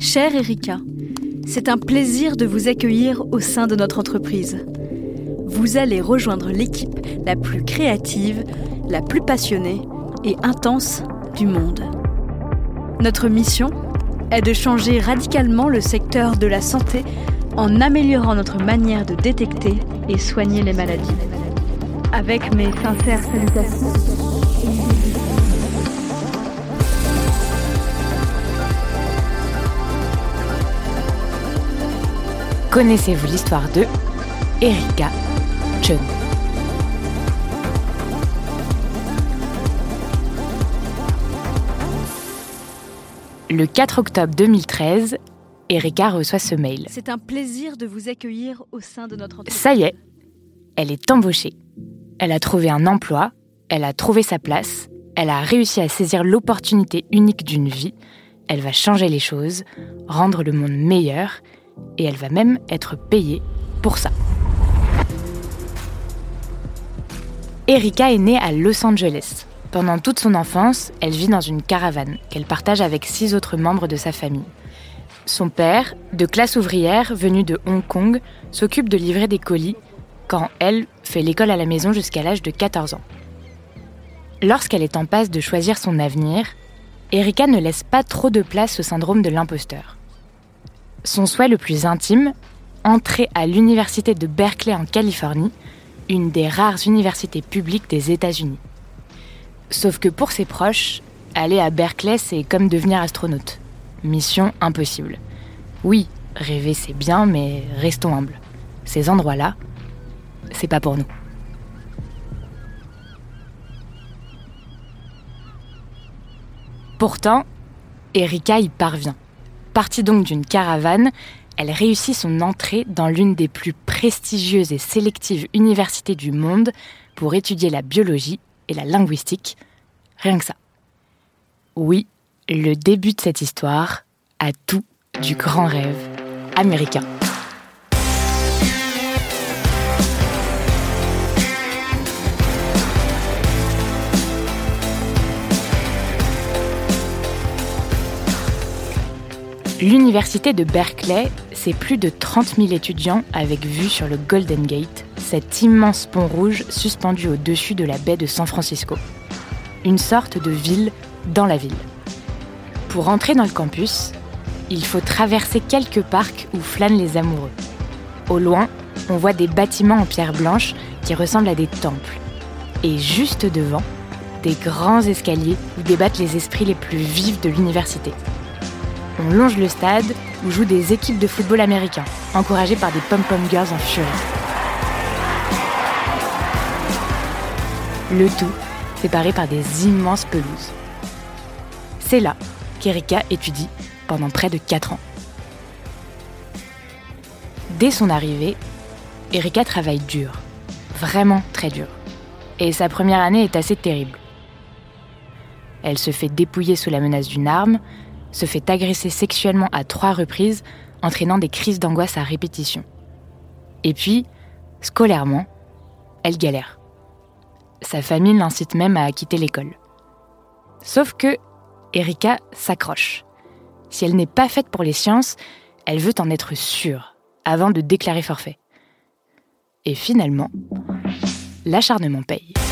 Chère Erika, c'est un plaisir de vous accueillir au sein de notre entreprise. Vous allez rejoindre l'équipe la plus créative, la plus passionnée et intense du monde. Notre mission est de changer radicalement le secteur de la santé en améliorant notre manière de détecter et soigner les maladies. Avec mes sincères salutations. Connaissez-vous l'histoire de Erika John Le 4 octobre 2013, Erika reçoit ce mail. C'est un plaisir de vous accueillir au sein de notre entreprise. Ça y est, elle est embauchée. Elle a trouvé un emploi, elle a trouvé sa place, elle a réussi à saisir l'opportunité unique d'une vie, elle va changer les choses, rendre le monde meilleur, et elle va même être payée pour ça. Erika est née à Los Angeles. Pendant toute son enfance, elle vit dans une caravane qu'elle partage avec six autres membres de sa famille. Son père, de classe ouvrière venu de Hong Kong, s'occupe de livrer des colis quand elle fait l'école à la maison jusqu'à l'âge de 14 ans. Lorsqu'elle est en passe de choisir son avenir, Erika ne laisse pas trop de place au syndrome de l'imposteur. Son souhait le plus intime, entrer à l'université de Berkeley en Californie, une des rares universités publiques des États-Unis. Sauf que pour ses proches, aller à Berkeley, c'est comme devenir astronaute. Mission impossible. Oui, rêver c'est bien, mais restons humbles. Ces endroits-là, c'est pas pour nous. Pourtant, Erika y parvient. Partie donc d'une caravane, elle réussit son entrée dans l'une des plus prestigieuses et sélectives universités du monde pour étudier la biologie et la linguistique. Rien que ça. Oui, le début de cette histoire a tout du grand rêve américain. L'université de Berkeley, c'est plus de 30 000 étudiants avec vue sur le Golden Gate, cet immense pont rouge suspendu au-dessus de la baie de San Francisco. Une sorte de ville dans la ville. Pour entrer dans le campus, il faut traverser quelques parcs où flânent les amoureux. Au loin, on voit des bâtiments en pierre blanche qui ressemblent à des temples. Et juste devant, des grands escaliers où débattent les esprits les plus vifs de l'université. On longe le stade où jouent des équipes de football américains, encouragées par des pom-pom girls en furie. Le tout séparé par des immenses pelouses. C'est là qu'Erika étudie pendant près de 4 ans. Dès son arrivée, Erika travaille dur, vraiment très dur. Et sa première année est assez terrible. Elle se fait dépouiller sous la menace d'une arme, se fait agresser sexuellement à trois reprises, entraînant des crises d'angoisse à répétition. Et puis, scolairement, elle galère. Sa famille l'incite même à quitter l'école. Sauf que Erika s'accroche. Si elle n'est pas faite pour les sciences, elle veut en être sûre avant de déclarer forfait. Et finalement, l'acharnement paye. «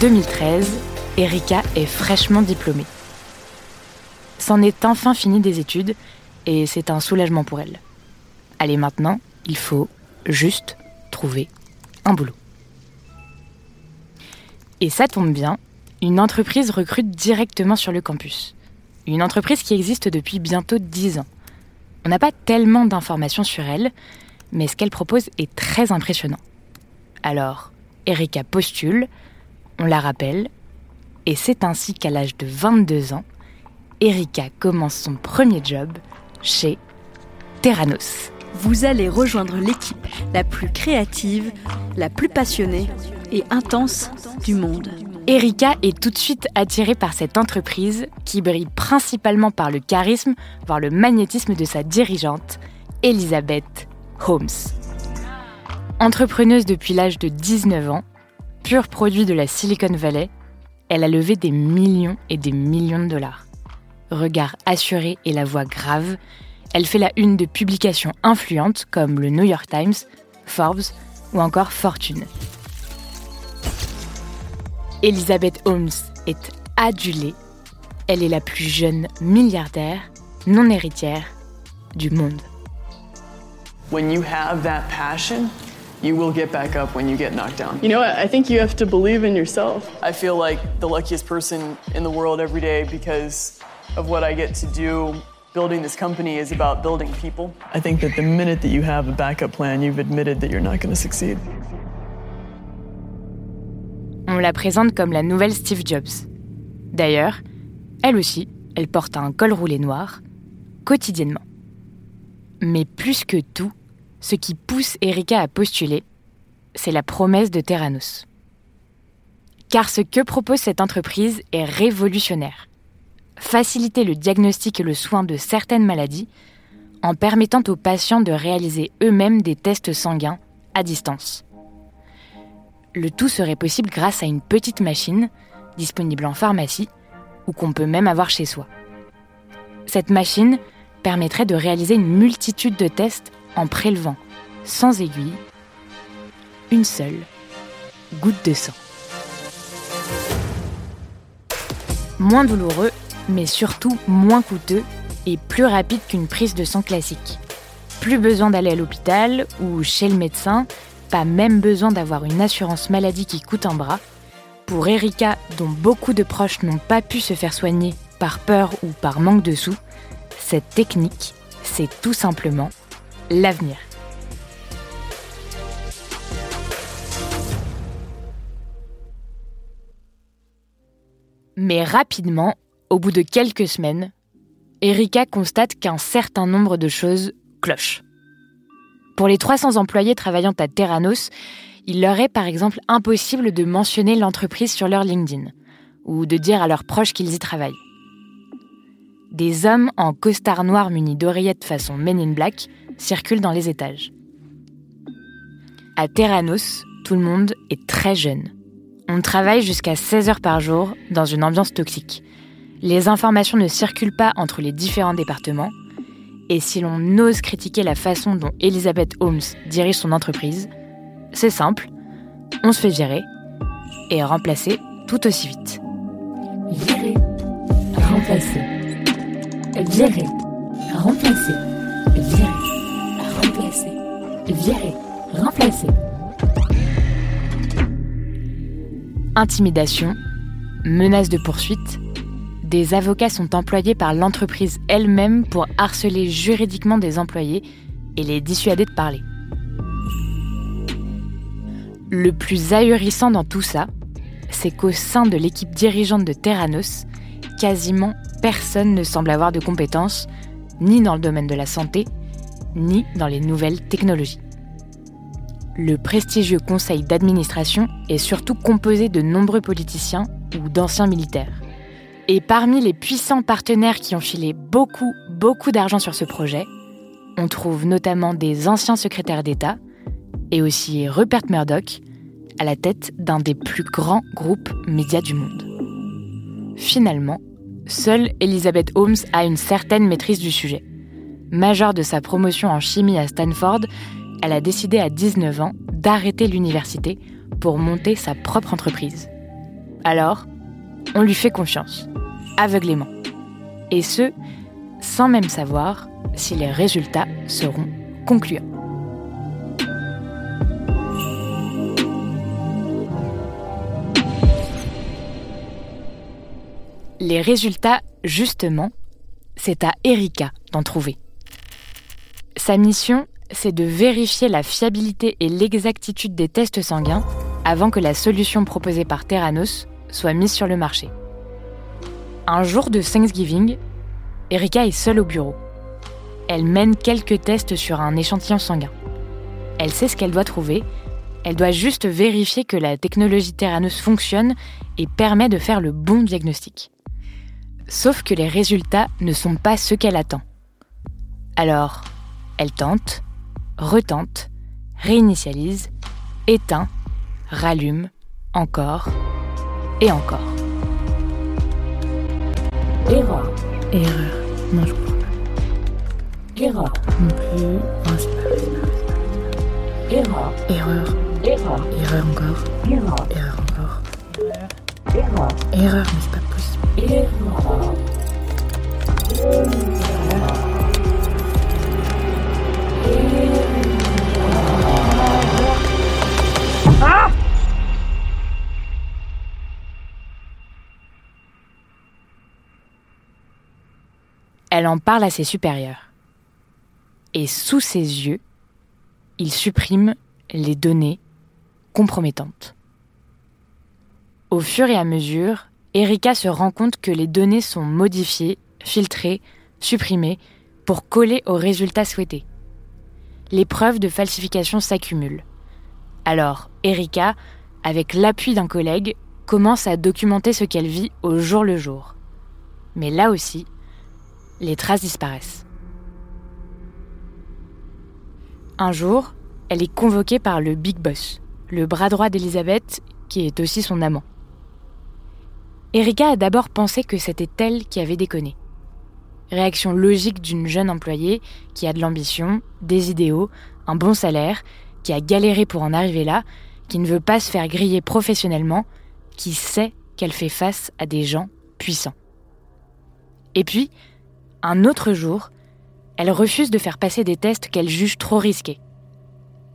2013, Erika est fraîchement diplômée. C'en est enfin fini des études et c'est un soulagement pour elle. Allez maintenant, il faut juste trouver un boulot. Et ça tombe bien, une entreprise recrute directement sur le campus. Une entreprise qui existe depuis bientôt 10 ans. On n'a pas tellement d'informations sur elle, mais ce qu'elle propose est très impressionnant. Alors, Erika postule, on la rappelle, et c'est ainsi qu'à l'âge de 22 ans, Erika commence son premier job chez Terranos. Vous allez rejoindre l'équipe la plus créative, la plus passionnée et intense du monde. Erika est tout de suite attirée par cette entreprise qui brille principalement par le charisme, voire le magnétisme de sa dirigeante, Elisabeth Holmes. Entrepreneuse depuis l'âge de 19 ans, produit de la Silicon Valley, elle a levé des millions et des millions de dollars. Regard assuré et la voix grave, elle fait la une de publications influentes comme le New York Times, Forbes ou encore Fortune. Elizabeth Holmes est adulée. Elle est la plus jeune milliardaire non héritière du monde. When you have that passion, you will get back up when you get knocked down. You know what? I think you have to believe in yourself. I feel like the luckiest person in the world every day because of what I get to do. Building this company is about building people. I think that the minute that you have a backup plan, you've admitted that you're not going to succeed. On la présente comme la nouvelle Steve Jobs. D'ailleurs, elle aussi, elle porte un col roulé noir, quotidiennement. Mais plus que tout, ce qui pousse Erika à postuler, c'est la promesse de Terranos. Car ce que propose cette entreprise est révolutionnaire. Faciliter le diagnostic et le soin de certaines maladies en permettant aux patients de réaliser eux-mêmes des tests sanguins à distance. Le tout serait possible grâce à une petite machine disponible en pharmacie ou qu'on peut même avoir chez soi. Cette machine permettrait de réaliser une multitude de tests en prélevant, sans aiguille, une seule goutte de sang. Moins douloureux, mais surtout moins coûteux et plus rapide qu'une prise de sang classique. Plus besoin d'aller à l'hôpital ou chez le médecin pas même besoin d'avoir une assurance maladie qui coûte un bras. Pour Erika, dont beaucoup de proches n'ont pas pu se faire soigner par peur ou par manque de sous, cette technique, c'est tout simplement l'avenir. Mais rapidement, au bout de quelques semaines, Erika constate qu'un certain nombre de choses clochent. Pour les 300 employés travaillant à Terranos, il leur est par exemple impossible de mentionner l'entreprise sur leur LinkedIn ou de dire à leurs proches qu'ils y travaillent. Des hommes en costard noir munis d'oreillettes façon Men in Black circulent dans les étages. À Terranos, tout le monde est très jeune. On travaille jusqu'à 16 heures par jour dans une ambiance toxique. Les informations ne circulent pas entre les différents départements et si l'on ose critiquer la façon dont Elizabeth Holmes dirige son entreprise, c'est simple, on se fait virer et remplacer tout aussi vite. Virer, remplacer, virer, remplacer, virer, remplacer, virer, remplacer. Intimidation, menace de poursuite, des avocats sont employés par l'entreprise elle-même pour harceler juridiquement des employés et les dissuader de parler. Le plus ahurissant dans tout ça, c'est qu'au sein de l'équipe dirigeante de Terranos, quasiment personne ne semble avoir de compétences, ni dans le domaine de la santé, ni dans les nouvelles technologies. Le prestigieux conseil d'administration est surtout composé de nombreux politiciens ou d'anciens militaires. Et parmi les puissants partenaires qui ont filé beaucoup, beaucoup d'argent sur ce projet, on trouve notamment des anciens secrétaires d'État et aussi Rupert Murdoch à la tête d'un des plus grands groupes médias du monde. Finalement, seule Elizabeth Holmes a une certaine maîtrise du sujet. Majeure de sa promotion en chimie à Stanford, elle a décidé à 19 ans d'arrêter l'université pour monter sa propre entreprise. Alors, on lui fait confiance aveuglément. Et ce, sans même savoir si les résultats seront concluants. Les résultats, justement, c'est à Erika d'en trouver. Sa mission, c'est de vérifier la fiabilité et l'exactitude des tests sanguins avant que la solution proposée par Theranos soit mise sur le marché. Un jour de Thanksgiving, Erika est seule au bureau. Elle mène quelques tests sur un échantillon sanguin. Elle sait ce qu'elle doit trouver, elle doit juste vérifier que la technologie Theranos fonctionne et permet de faire le bon diagnostic. Sauf que les résultats ne sont pas ceux qu'elle attend. Alors, elle tente, retente, réinitialise, éteint, rallume, encore et encore. Erreur. Erreur. Non, je comprends pas. Erreur. Non plus. Non, c'est pas, c'est pas, c'est Erreur. pas. Erreur. Erreur. Erreur encore. Erreur. Erreur encore. Erreur. Elle en parle à ses supérieurs. Et sous ses yeux, il supprime les données compromettantes. Au fur et à mesure, Erika se rend compte que les données sont modifiées, filtrées, supprimées pour coller aux résultats souhaités. Les preuves de falsification s'accumulent. Alors, Erika, avec l'appui d'un collègue, commence à documenter ce qu'elle vit au jour le jour. Mais là aussi, les traces disparaissent. Un jour, elle est convoquée par le Big Boss, le bras droit d'Elisabeth, qui est aussi son amant. Erika a d'abord pensé que c'était elle qui avait déconné. Réaction logique d'une jeune employée qui a de l'ambition, des idéaux, un bon salaire, qui a galéré pour en arriver là, qui ne veut pas se faire griller professionnellement, qui sait qu'elle fait face à des gens puissants. Et puis, un autre jour, elle refuse de faire passer des tests qu'elle juge trop risqués.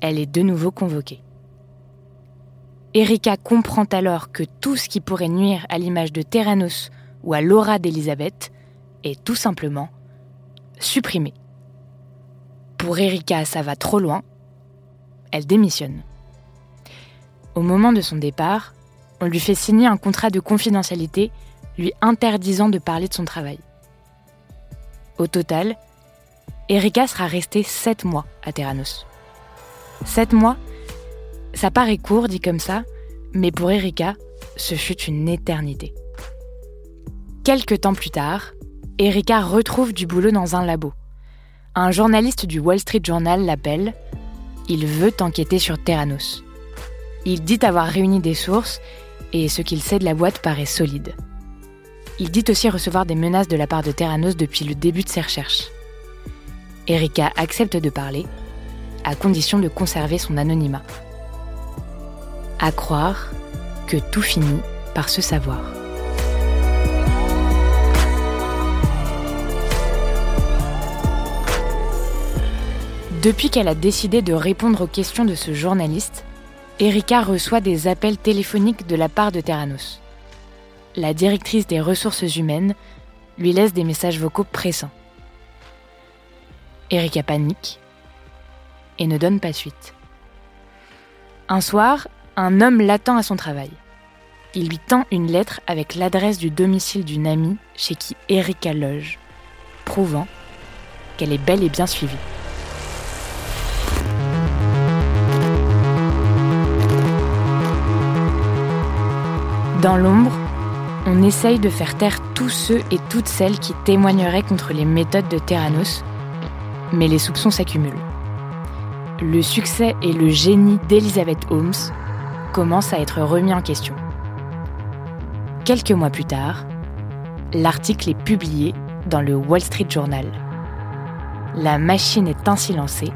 Elle est de nouveau convoquée. Erika comprend alors que tout ce qui pourrait nuire à l'image de Terranos ou à l'aura d'Elisabeth est tout simplement supprimé. Pour Erika, ça va trop loin. Elle démissionne. Au moment de son départ, on lui fait signer un contrat de confidentialité lui interdisant de parler de son travail. Au total, Erika sera restée sept mois à Terranos. Sept mois, ça paraît court dit comme ça, mais pour Erika, ce fut une éternité. Quelques temps plus tard, Erika retrouve du boulot dans un labo. Un journaliste du Wall Street Journal l'appelle. Il veut enquêter sur Terranos. Il dit avoir réuni des sources et ce qu'il sait de la boîte paraît solide. Il dit aussi recevoir des menaces de la part de Terranos depuis le début de ses recherches. Erika accepte de parler, à condition de conserver son anonymat. À croire que tout finit par se savoir. Depuis qu'elle a décidé de répondre aux questions de ce journaliste, Erika reçoit des appels téléphoniques de la part de Terranos. La directrice des ressources humaines lui laisse des messages vocaux pressants. Erika panique et ne donne pas suite. Un soir, un homme l'attend à son travail. Il lui tend une lettre avec l'adresse du domicile d'une amie chez qui Erika loge, prouvant qu'elle est bel et bien suivie. Dans l'ombre, on essaye de faire taire tous ceux et toutes celles qui témoigneraient contre les méthodes de Terranos, mais les soupçons s'accumulent. Le succès et le génie d'Elizabeth Holmes commencent à être remis en question. Quelques mois plus tard, l'article est publié dans le Wall Street Journal. La machine est ainsi lancée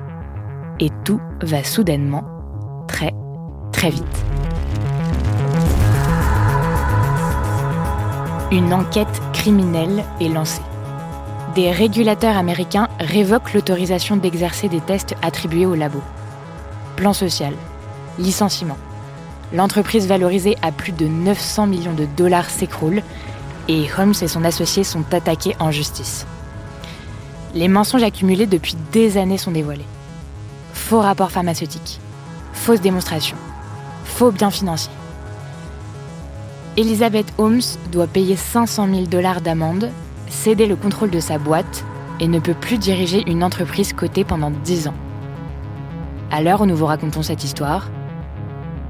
et tout va soudainement très, très vite. Une enquête criminelle est lancée. Des régulateurs américains révoquent l'autorisation d'exercer des tests attribués au labo. Plan social, licenciement. L'entreprise valorisée à plus de 900 millions de dollars s'écroule et Holmes et son associé sont attaqués en justice. Les mensonges accumulés depuis des années sont dévoilés. Faux rapports pharmaceutiques, fausses démonstrations, faux biens financiers. Elizabeth Holmes doit payer 500 000 dollars d'amende, céder le contrôle de sa boîte et ne peut plus diriger une entreprise cotée pendant 10 ans. À l'heure où nous vous racontons cette histoire,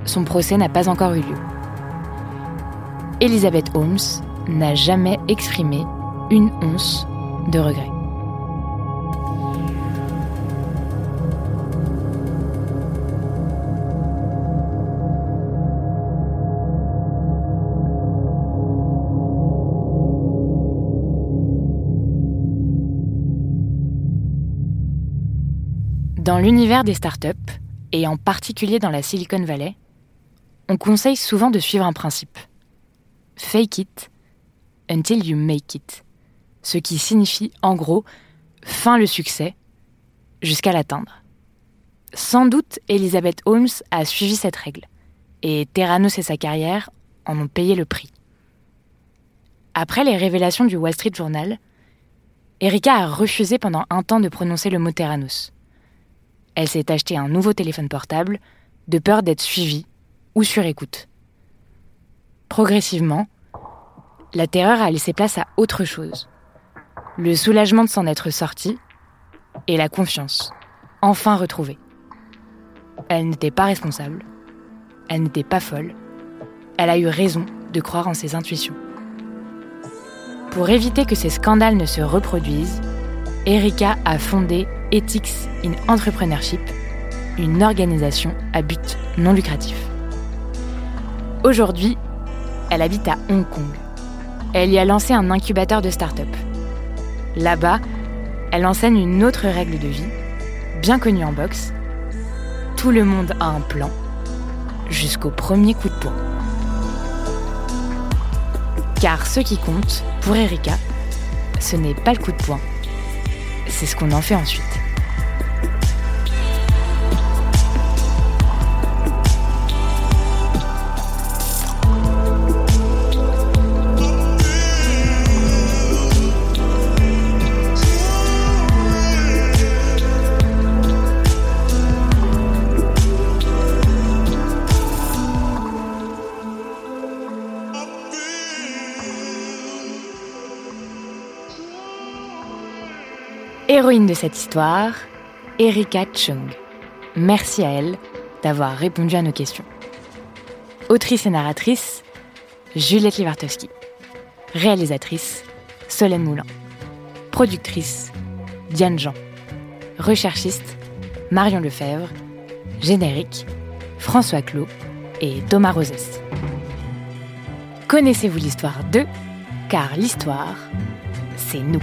son procès n'a pas encore eu lieu. Elizabeth Holmes n'a jamais exprimé une once de regret. Dans l'univers des startups, et en particulier dans la Silicon Valley, on conseille souvent de suivre un principe. Fake it until you make it. Ce qui signifie en gros fin le succès jusqu'à l'atteindre. Sans doute, Elizabeth Holmes a suivi cette règle, et Terranos et sa carrière en ont payé le prix. Après les révélations du Wall Street Journal, Erika a refusé pendant un temps de prononcer le mot Terranos elle s'est acheté un nouveau téléphone portable de peur d'être suivie ou sur écoute. Progressivement, la terreur a laissé place à autre chose. Le soulagement de s'en être sortie et la confiance, enfin retrouvée. Elle n'était pas responsable, elle n'était pas folle, elle a eu raison de croire en ses intuitions. Pour éviter que ces scandales ne se reproduisent, Erika a fondé Ethics in Entrepreneurship, une organisation à but non lucratif. Aujourd'hui, elle habite à Hong Kong. Elle y a lancé un incubateur de start-up. Là-bas, elle enseigne une autre règle de vie, bien connue en boxe. Tout le monde a un plan, jusqu'au premier coup de poing. Car ce qui compte, pour Erika, ce n'est pas le coup de poing, c'est ce qu'on en fait ensuite. De cette histoire, Erika Chung. Merci à elle d'avoir répondu à nos questions. Autrice et narratrice, Juliette Livartowski. Réalisatrice, Solène Moulin. Productrice, Diane Jean. Recherchiste, Marion Lefebvre. Générique, François Clot et Thomas Rosès. Connaissez-vous l'histoire d'eux? Car l'histoire, c'est nous.